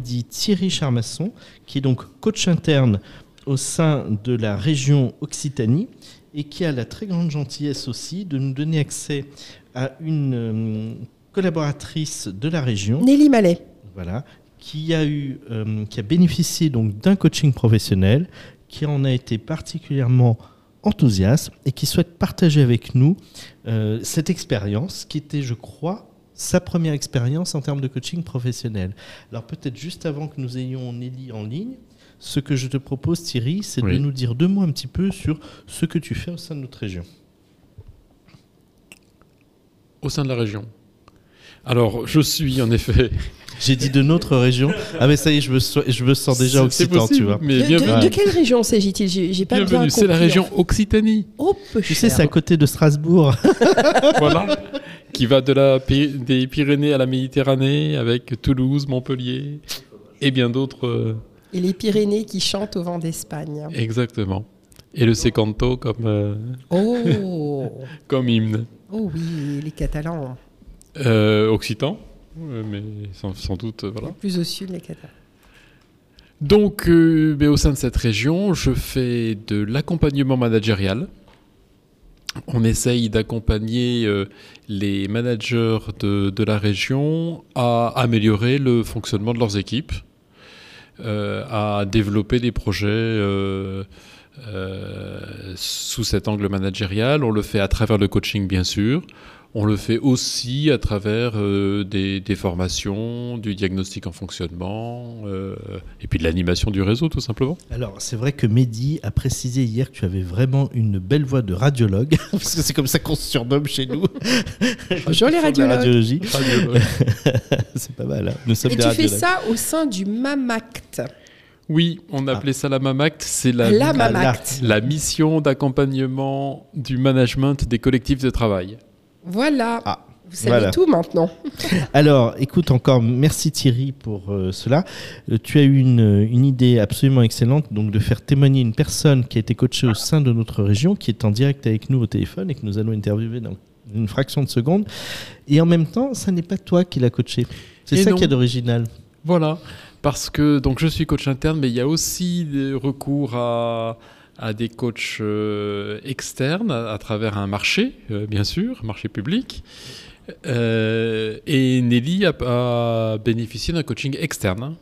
dit Thierry Charmasson, qui est donc coach interne au sein de la région Occitanie et qui a la très grande gentillesse aussi de nous donner accès à une euh, collaboratrice de la région. Nelly Mallet. Voilà, qui a eu, euh, qui a bénéficié donc d'un coaching professionnel, qui en a été particulièrement enthousiaste et qui souhaite partager avec nous euh, cette expérience qui était, je crois, sa première expérience en termes de coaching professionnel. Alors peut-être juste avant que nous ayons Nelly en ligne, ce que je te propose Thierry, c'est de nous dire deux mots un petit peu sur ce que tu fais au sein de notre région. Au sein de la région. Alors je suis en effet j'ai dit de notre région. Ah mais ça y est, je me, je me sens déjà occitan, tu vois. Mais de, de, quelle région s'agit-il? J'ai pas bienvenue. C'est la région Occitanie. Oh, peu Tu sais, c'est à côté de Strasbourg. voilà. Qui va de la, des Pyrénées à la Méditerranée avec Toulouse, Montpellier et bien d'autres. Euh, et les Pyrénées qui chantent au vent d'Espagne. Exactement. Et le Secanto comme, euh, oh. comme hymne. Oh oui, les Catalans. Euh, Occitan mais sans, doute, euh, voilà. Plus au sud, les Catalans. Donc, euh, au sein de cette région, je fais de l'accompagnement managérial. On essaye d'accompagner euh, les managers de, de, la région à améliorer le fonctionnement de leurs équipes, à développer des projets sous cet angle managérial. On le fait à travers le coaching, bien sûr. On le fait aussi à travers euh, des, formations, du diagnostic en fonctionnement, euh, et puis de l'animation du réseau, tout simplement. Alors, c'est vrai que Mehdi a précisé hier que tu avais vraiment une belle voix de radiologue, parce que c'est comme ça qu'on se surnomme chez nous. Bonjour les radiologues. c'est pas mal. Hein. Nous sommes et tu fais ça au sein du MAMACT. Oui, on ah. appelait ça la MAMACT. C'est la, la, la mission d'accompagnement du management des collectifs de travail. Voilà. Ah, vous savez tout maintenant. Alors, écoute encore, merci Thierry pour euh, cela. Euh, tu as eu une, une, idée absolument excellente, donc de faire témoigner une personne qui a été coachée au sein de notre région, qui est en direct avec nous au téléphone et que nous allons interviewer dans une fraction de seconde. Et en même temps, ça n'est pas toi qui l'as coaché. C'est ça qui est d'original. Voilà, parce que donc je suis coach interne, mais il y a aussi des recours à à des coachs euh, externes à, travers un marché, euh, bien sûr, marché public. Euh, et Nelly a, bénéficié d'un coaching externe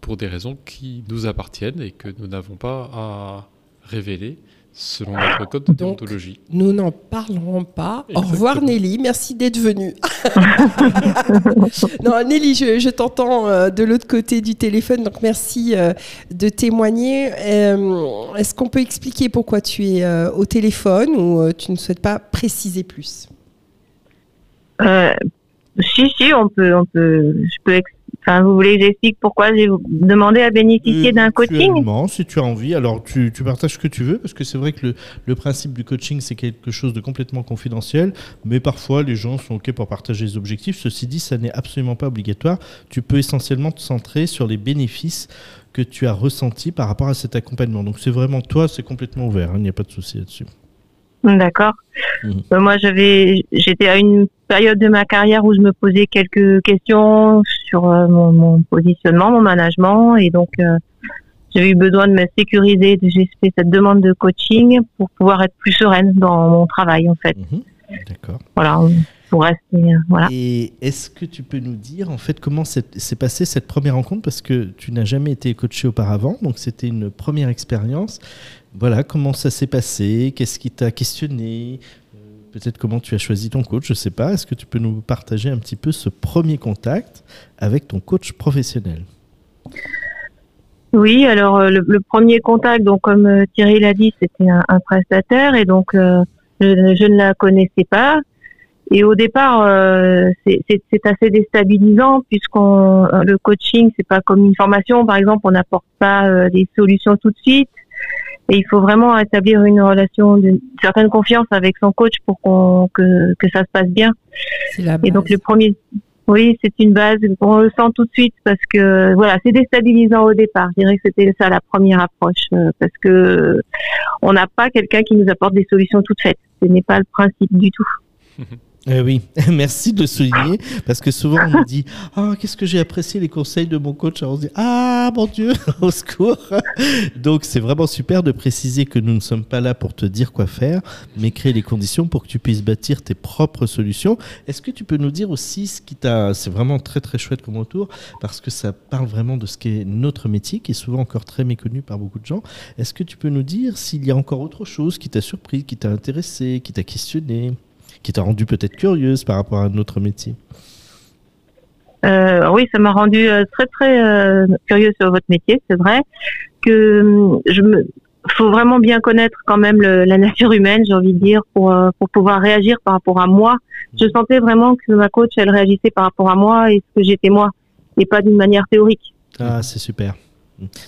pour des raisons qui nous appartiennent et que nous n'avons pas à révéler selon notre code de déontologie. Nous n'en parlerons pas. Au revoir Nelly, merci d'être venue. non Nelly, je, t'entends euh, de l'autre côté du téléphone, donc merci euh, de témoigner. Euh, est-ce qu'on peut expliquer pourquoi tu es au téléphone ou tu ne souhaites pas préciser plus? Si, si, on peut, on peut, je peux expliquer Enfin, vous voulez que j'explique pourquoi j'ai demandé à bénéficier d'un coaching? Si tu as envie, alors tu, partages ce que tu veux, parce que c'est vrai que le, principe du coaching, c'est quelque chose de complètement confidentiel, mais parfois les gens sont OK pour partager les objectifs. Ceci dit, ça n'est absolument pas obligatoire. Tu peux essentiellement te centrer sur les bénéfices que tu as ressentis par rapport à cet accompagnement. Donc c'est vraiment toi, c'est complètement ouvert, hein, il n'y a pas de souci là-dessus. D'accord. Mhm. Euh, moi, j'avais, j'étais à une période de ma carrière où je me posais quelques questions sur euh, mon, positionnement, mon management, et donc euh, j'avais eu besoin de me sécuriser. J'ai fait cette demande de coaching pour pouvoir être plus sereine dans mon travail, en fait. Mhm. D'accord. Voilà. Pour rester, voilà. Et est-ce que tu peux nous dire en fait comment s'est passée cette première rencontre? Parce que tu n'as jamais été coaché auparavant, donc c'était une première expérience. Voilà, comment ça s'est passé? Qu'est-ce qui t'a questionné? Euh, Peut-être comment tu as choisi ton coach, je ne sais pas. Est-ce que tu peux nous partager un petit peu ce premier contact avec ton coach professionnel? Oui, alors euh, le, premier contact, donc comme euh, Thierry l'a dit, c'était un, prestataire et donc je, ne la connaissais pas. Et au départ, c'est assez déstabilisant puisqu'on le coaching, c'est pas comme une formation, par exemple, on n'apporte pas des solutions tout de suite. Et il faut vraiment établir une relation d'une certaine confiance avec son coach pour qu'on, que, que ça se passe bien. Et donc le premier, oui, c'est une base. On le sent tout de suite parce que voilà, c'est déstabilisant au départ. Je dirais que c'était ça la première approche euh, parce que on n'a pas quelqu'un qui nous apporte des solutions toutes faites. Ce n'est pas le principe du tout. Eh oui, merci de le souligner parce que souvent on me dit ah qu'est-ce que j'ai apprécié les conseils de mon coach? Alors on se dit ah mon dieu au secours! Donc c'est vraiment super de préciser que nous ne sommes pas là pour te dire quoi faire mais créer les conditions pour que tu puisses bâtir tes propres solutions. Est-ce que tu peux nous dire aussi ce qui t'a c'est vraiment très très chouette comme retour parce que ça parle vraiment de ce qu'est notre métier qui est souvent encore très méconnu par beaucoup de gens. Est-ce que tu peux nous dire s'il y a encore autre chose qui t'a surpris qui t'a intéressé qui t'a questionné? Qui t'a rendu peut-être curieuse par rapport à notre métier euh, Oui, ça m'a rendu euh, très très euh, curieuse sur votre métier, c'est vrai que hum, je me faut vraiment bien connaître quand même le, la nature humaine, j'ai envie de dire, pour, pour pouvoir réagir par rapport à moi. Je sentais vraiment que ma coach, elle réagissait par rapport à moi et ce que j'étais moi, et pas d'une manière théorique. Ah, c'est super.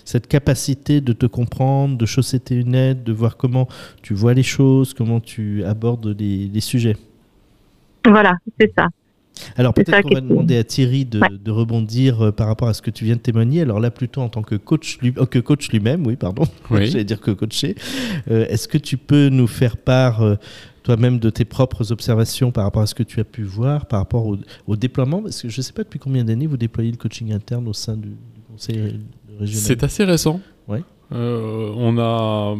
Cette capacité de te comprendre, de chausser tes lunettes, de voir comment tu vois les choses, comment tu abordes les, les sujets. Voilà, c'est ça. Alors peut-être qu'on va demander à Thierry de, Ouais. de rebondir euh, par rapport à ce que tu viens de témoigner. Alors là plutôt en tant que coach, lui, euh, que coach lui-même, oui pardon, Oui. j'allais dire que coaché. Euh, Est-ce que tu peux nous faire part euh, toi-même de tes propres observations par rapport à ce que tu as pu voir, par rapport au, au déploiement? Parce que je ne sais pas depuis combien d'années vous déployez le coaching interne au sein du, du conseil régional. C'est assez récent. Ouais. Euh, on a,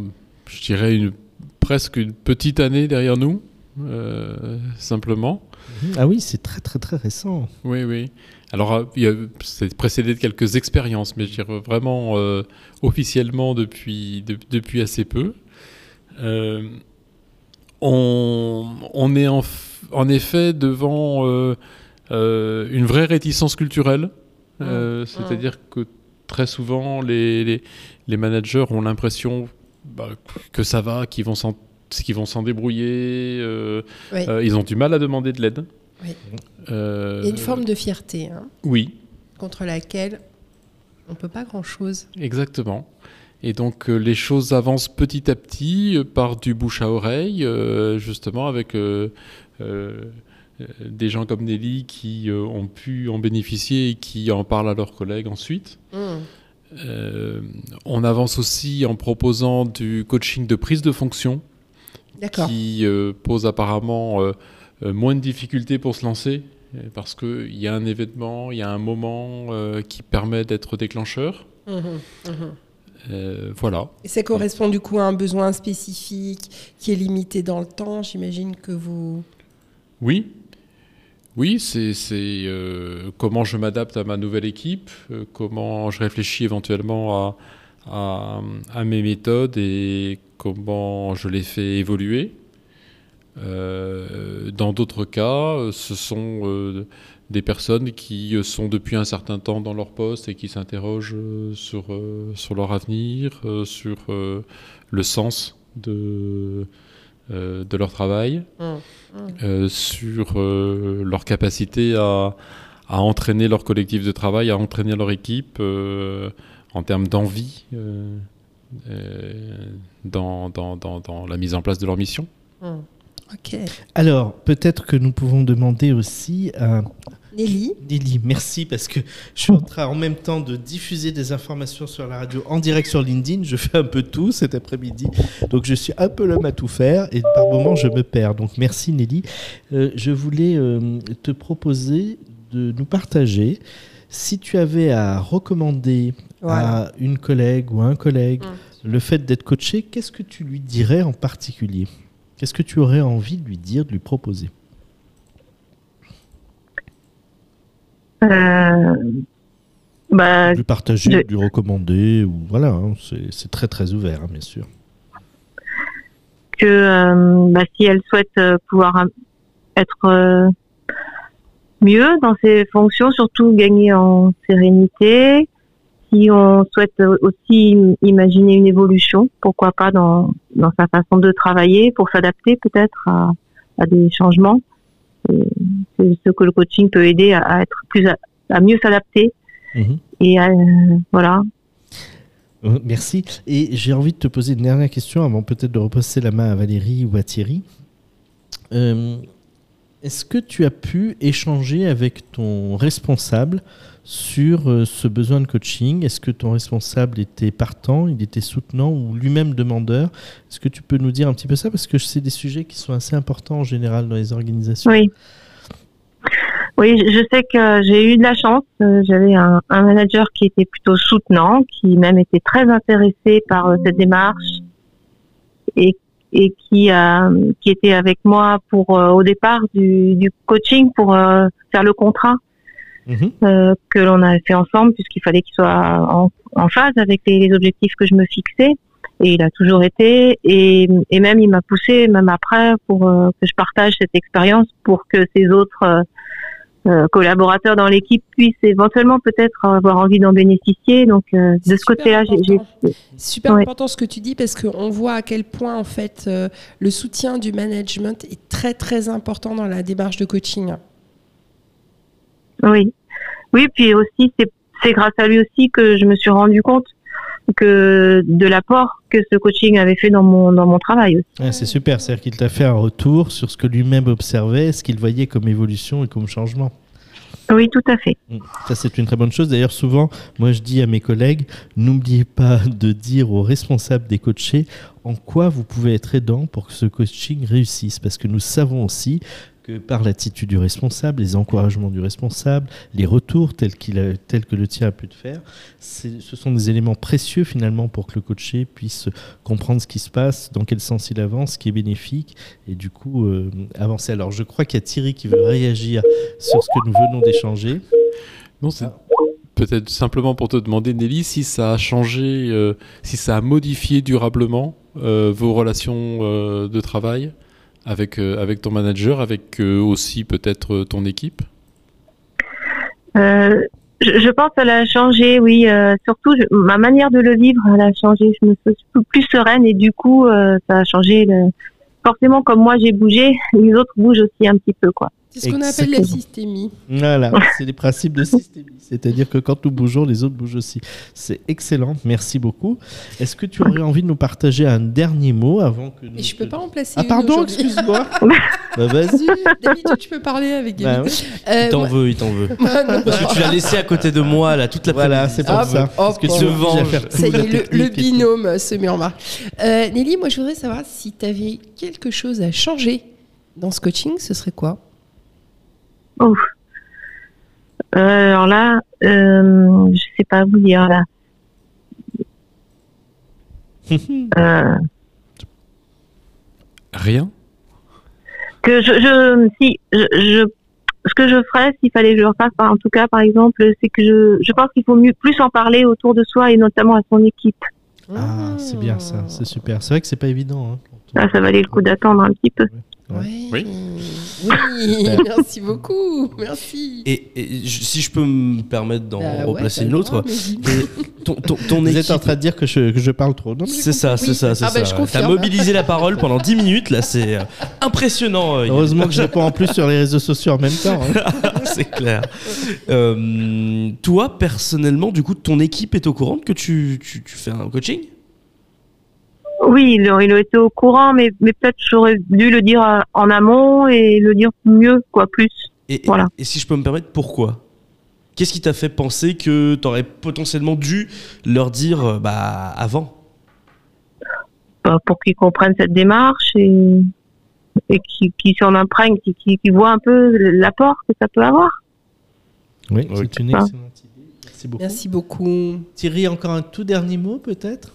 je dirais, une, presque une petite année derrière nous, euh, simplement. Mhm. Ah oui, c'est très très très récent. Oui, oui. Alors, euh, c'est précédé de quelques expériences, mais je dirais vraiment euh, officiellement depuis, de- depuis assez peu. Euh, on, on est en, en effet devant euh, euh, une vraie réticence culturelle. Euh, C'est-à-dire que très souvent, les, les, les managers ont l'impression bah, que ça va, qu'ils vont s'en qu'ils vont s'en débrouiller. euh, Oui. euh, ils ont du mal à demander de l'aide. Oui. Euh, Il y a une forme de fierté hein, Oui, contre laquelle on peut pas grand-chose. exactement. Et donc euh, les choses avancent petit à petit par du bouche à oreille, justement avec des gens comme Nelly qui euh, ont pu en bénéficier et qui en parlent à leurs collègues ensuite. Mmh. Euh, on avance aussi en proposant du coaching de prise de fonction qui euh, pose apparemment euh, euh, moins de difficultés pour se lancer euh, parce qu'il y a un événement, il y a un moment euh, qui permet d'être déclencheur. Mhm, mhm. Euh, voilà. Et ça correspond du coup à un besoin spécifique qui est limité dans le temps. J'imagine que vous. Oui. Oui, c'est euh, comment je m'adapte à ma nouvelle équipe, euh, comment je réfléchis éventuellement à, mes méthodes et comment je les fais évoluer. Euh, dans d'autres cas, ce sont des personnes qui sont depuis un certain temps dans leur poste et qui s'interrogent sur, leur avenir, sur le sens de, euh, de leur travail Mmh. euh, sur euh, leur capacité à, à entraîner leur collectif de travail, à entraîner leur équipe euh, en termes d'envie euh, euh, dans, dans, dans, dans la mise en place de leur mission. Mmh. Ok. Alors peut-être que nous pouvons demander aussi Nelly. Lily, merci parce que je suis en train en même temps de diffuser des informations sur la radio en direct sur LinkedIn. Je fais un peu tout cet après-midi. Donc je suis un peu l'homme à tout faire et par moments je me perds. Donc merci Nelly. Euh, je voulais euh, te proposer de nous partager si tu avais à recommander Voilà. à une collègue ou à un collègue Mm. le fait d'être coaché, qu'est-ce que tu lui dirais en particulier? Qu'est-ce que tu aurais envie de lui dire, de lui proposer? Euh, bah, De partager, de lui recommander, ou voilà, hein, c'est très très ouvert, hein, bien sûr. que euh, bah, si elle souhaite euh, pouvoir euh, être mieux dans ses fonctions, surtout gagner en sérénité, si on souhaite aussi imaginer une évolution, pourquoi pas dans, dans sa façon de travailler, pour s'adapter peut-être à, à des changements. Et C'est ce que le coaching peut aider à, à être plus à, à mieux s'adapter Mhm. et à, euh, voilà. Euh, Merci. Et j'ai envie de te poser une dernière question avant peut-être de repasser la main à Valérie ou à Thierry. Euh, Est-ce que tu as pu échanger avec ton responsable sur ce besoin de coaching? Est-ce que ton responsable était partant, il était soutenant ou lui-même demandeur? Est-ce que tu peux nous dire un petit peu ça? Parce que c'est des sujets qui sont assez importants en général dans les organisations. Oui. Oui, je sais que j'ai eu de la chance. Euh, J'avais un, un manager qui était plutôt soutenant, qui même était très intéressé par euh, cette démarche et, et qui, était avec moi pour euh, au départ du, du coaching pour euh, faire le contrat Mhm. euh, que l'on a fait ensemble puisqu'il fallait qu'il soit en, en phase avec les, les objectifs que je me fixais et il a toujours été et, et même il m'a poussé même après pour euh, que je partage cette expérience pour que ces autres euh, collaborateurs dans l'équipe puissent éventuellement peut-être avoir envie d'en bénéficier donc euh, de ce côté-là j'ai super Ouais. important ce que tu dis parce qu'on voit à quel point en fait euh, le soutien du management est très très important dans la démarche de coaching. Oui, oui, puis aussi c'est c'est grâce à lui aussi que je me suis rendu compte que de l'apport que ce coaching avait fait dans mon dans mon travail aussi. Ah, c'est super, c'est-à-dire qu'il t'a fait un retour sur ce que lui-même observait, ce qu'il voyait comme évolution et comme changement. Oui, tout à fait. Mm. Ça, c'est une très bonne chose. D'ailleurs, souvent, moi, je dis à mes collègues, n'oubliez pas de dire aux responsables des coachés en quoi vous pouvez être aidant pour que ce coaching réussisse. Parce que nous savons aussi que par l'attitude du responsable, les encouragements du responsable, les retours tels, a- que le tien a pu te faire, ce sont des éléments précieux finalement pour que le coaché puisse comprendre ce qui se passe, dans quel sens il avance, ce qui est bénéfique, et du coup euh, avancer. Alors, je crois qu'il y a Thierry qui veut réagir sur ce que nous venons d'échanger. Non, c'est peut-être simplement pour te demander, Nelly, si ça a changé, euh, si ça a modifié durablement euh, vos relations de travail? Avec, euh, avec ton manager, avec euh, aussi peut-être euh, ton équipe? Je, pense qu'elle a changé, oui. surtout, ma manière de le vivre, elle a changé. Je me sens plus- plus sereine et du coup, ça a changé. Forcément, comme moi, j'ai bougé, les autres bougent aussi un petit peu, quoi. C'est ce qu'on appelle la systémie. Voilà, c'est les principes de systémie. C'est-à-dire que quand nous bougeons, les autres bougent aussi. C'est excellent, merci beaucoup. Est-ce que tu aurais envie de nous partager un dernier mot avant que nous... Et je peux pas en placer Ah une pardon, excuse-moi. bah vas-y. D'habitude, tu peux parler avec Bah Gaby. oui. Euh, Il t'en veut, il t'en veut. Parce que tu l'as laissé à côté de moi là toute la Voilà, c'est pour Ah, ça. hop, Parce que tu tout, Ça y est, le, binôme se met en marche. Euh, Nelly, moi, je voudrais savoir si tu avais quelque chose à changer dans ce coaching, ce serait quoi? Ouf. Euh, alors là, euh, je sais pas vous dire là. Euh, Rien que je, je si je, je ce que je ferais s'il fallait que je le refasse par- en tout cas par exemple c'est que je je pense qu'il faut mieux plus en parler autour de soi et notamment à son équipe Ah, c'est bien ça, c'est super. C'est vrai que c'est pas évident. hein, on- là ça valait le coup d'attendre un petit peu Ouais. Oui. Oui, merci beaucoup. Merci. Et, si je peux me permettre d'en Bah replacer une autre, ton, ton, ton Vous équipe. êtes en train de dire que je, que je parle trop. C'est ça, c'est Oui. ça, c'est Ah bah, ça. confirme. T'as mobilisé la parole pendant 10 minutes, là, c'est euh, impressionnant. euh, Heureusement que je réponds en plus sur les réseaux sociaux en même temps. hein. c'est clair. Euh, toi, personnellement, du coup, ton équipe est au courant que tu, tu, tu fais un coaching? Oui il, il a été au courant mais mais peut-être j'aurais dû le dire euh, en amont et le dire mieux quoi plus et, Voilà. et si je peux me permettre, pourquoi? Qu'est-ce qui t'a fait penser que tu aurais potentiellement dû leur dire euh, bah, avant? Bah, pour qu'ils comprennent cette démarche et et qui qui s'en imprègnent qui qui qui voient un peu l'apport que ça peut avoir Oui, c'est une excellente idée. Merci beaucoup. Merci beaucoup. Thierry, encore un tout dernier mot peut-être?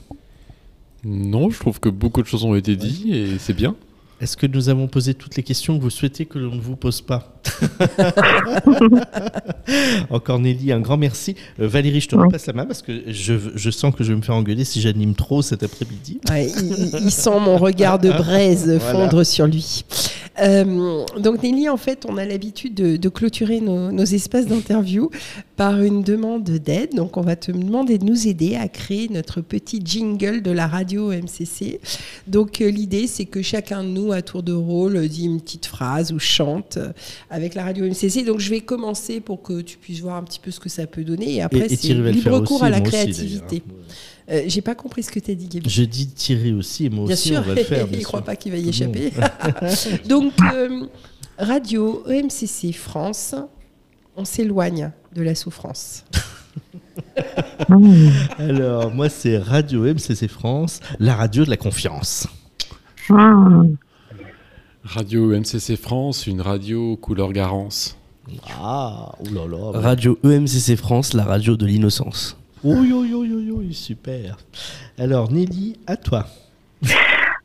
Non, je trouve que beaucoup de choses ont été dites et c'est bien. Est-ce que nous avons posé toutes les questions que vous souhaitez que l'on ne vous pose pas Encore Nelly, un grand merci. Euh, Valérie, je te repasse la main parce que je, je sens que je vais me faire engueuler si j'anime trop cet après-midi. Ouais, il, sent mon regard de braise fondre sur lui. Euh, donc Nelly, en fait, on a l'habitude de, de clôturer nos, nos espaces d'interview par une demande d'aide. Donc on va te demander de nous aider à créer notre petit jingle de la radio MCC. Donc euh, l'idée, c'est que chacun de nous, à tour de rôle, dit une petite phrase ou chante euh, avec la radio MCC. Donc je vais commencer pour que tu puisses voir un petit peu ce que ça peut donner. Et après, c'est libre cours aussi, à la créativité. Euh, J'ai pas compris ce que tu as dit, Gaby. Je dis Thierry aussi et moi Bien aussi sûr, on va le faire. il ne croit pas qu'il va y échapper. Donc, euh, Radio EMCC France, on s'éloigne de la souffrance. Alors, moi, c'est Radio MCC France, la radio de la confiance. Radio MCC France, une radio couleur Garance. Ah, oulala. Radio EMCC France, la radio de l'innocence. Oui, oui, oui, oui, oui, super. Alors, Nelly, à toi.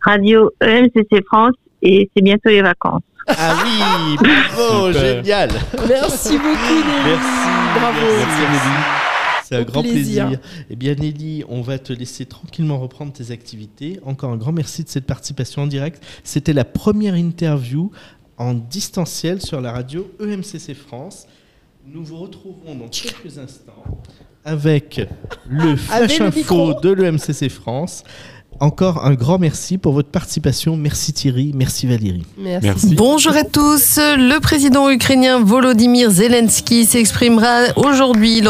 Radio EMCC France et c'est bientôt les vacances. Ah oui, bravo, Super. génial. Merci beaucoup, Nelly. Merci. Bravo. Merci, Nelly. C'est un Au grand plaisir. plaisir. Eh bien, Nelly, on va te laisser tranquillement reprendre tes activités. Encore un grand merci de cette participation en direct. C'était la première interview en distanciel sur la radio EMCC France. Nous vous retrouverons dans quelques instants avec le Flash le Info de l'EMCC France. Encore un grand merci pour votre participation. Merci Thierry, merci Valérie. Merci. Merci. Bonjour à tous. Le président ukrainien Volodymyr Zelensky s'exprimera aujourd'hui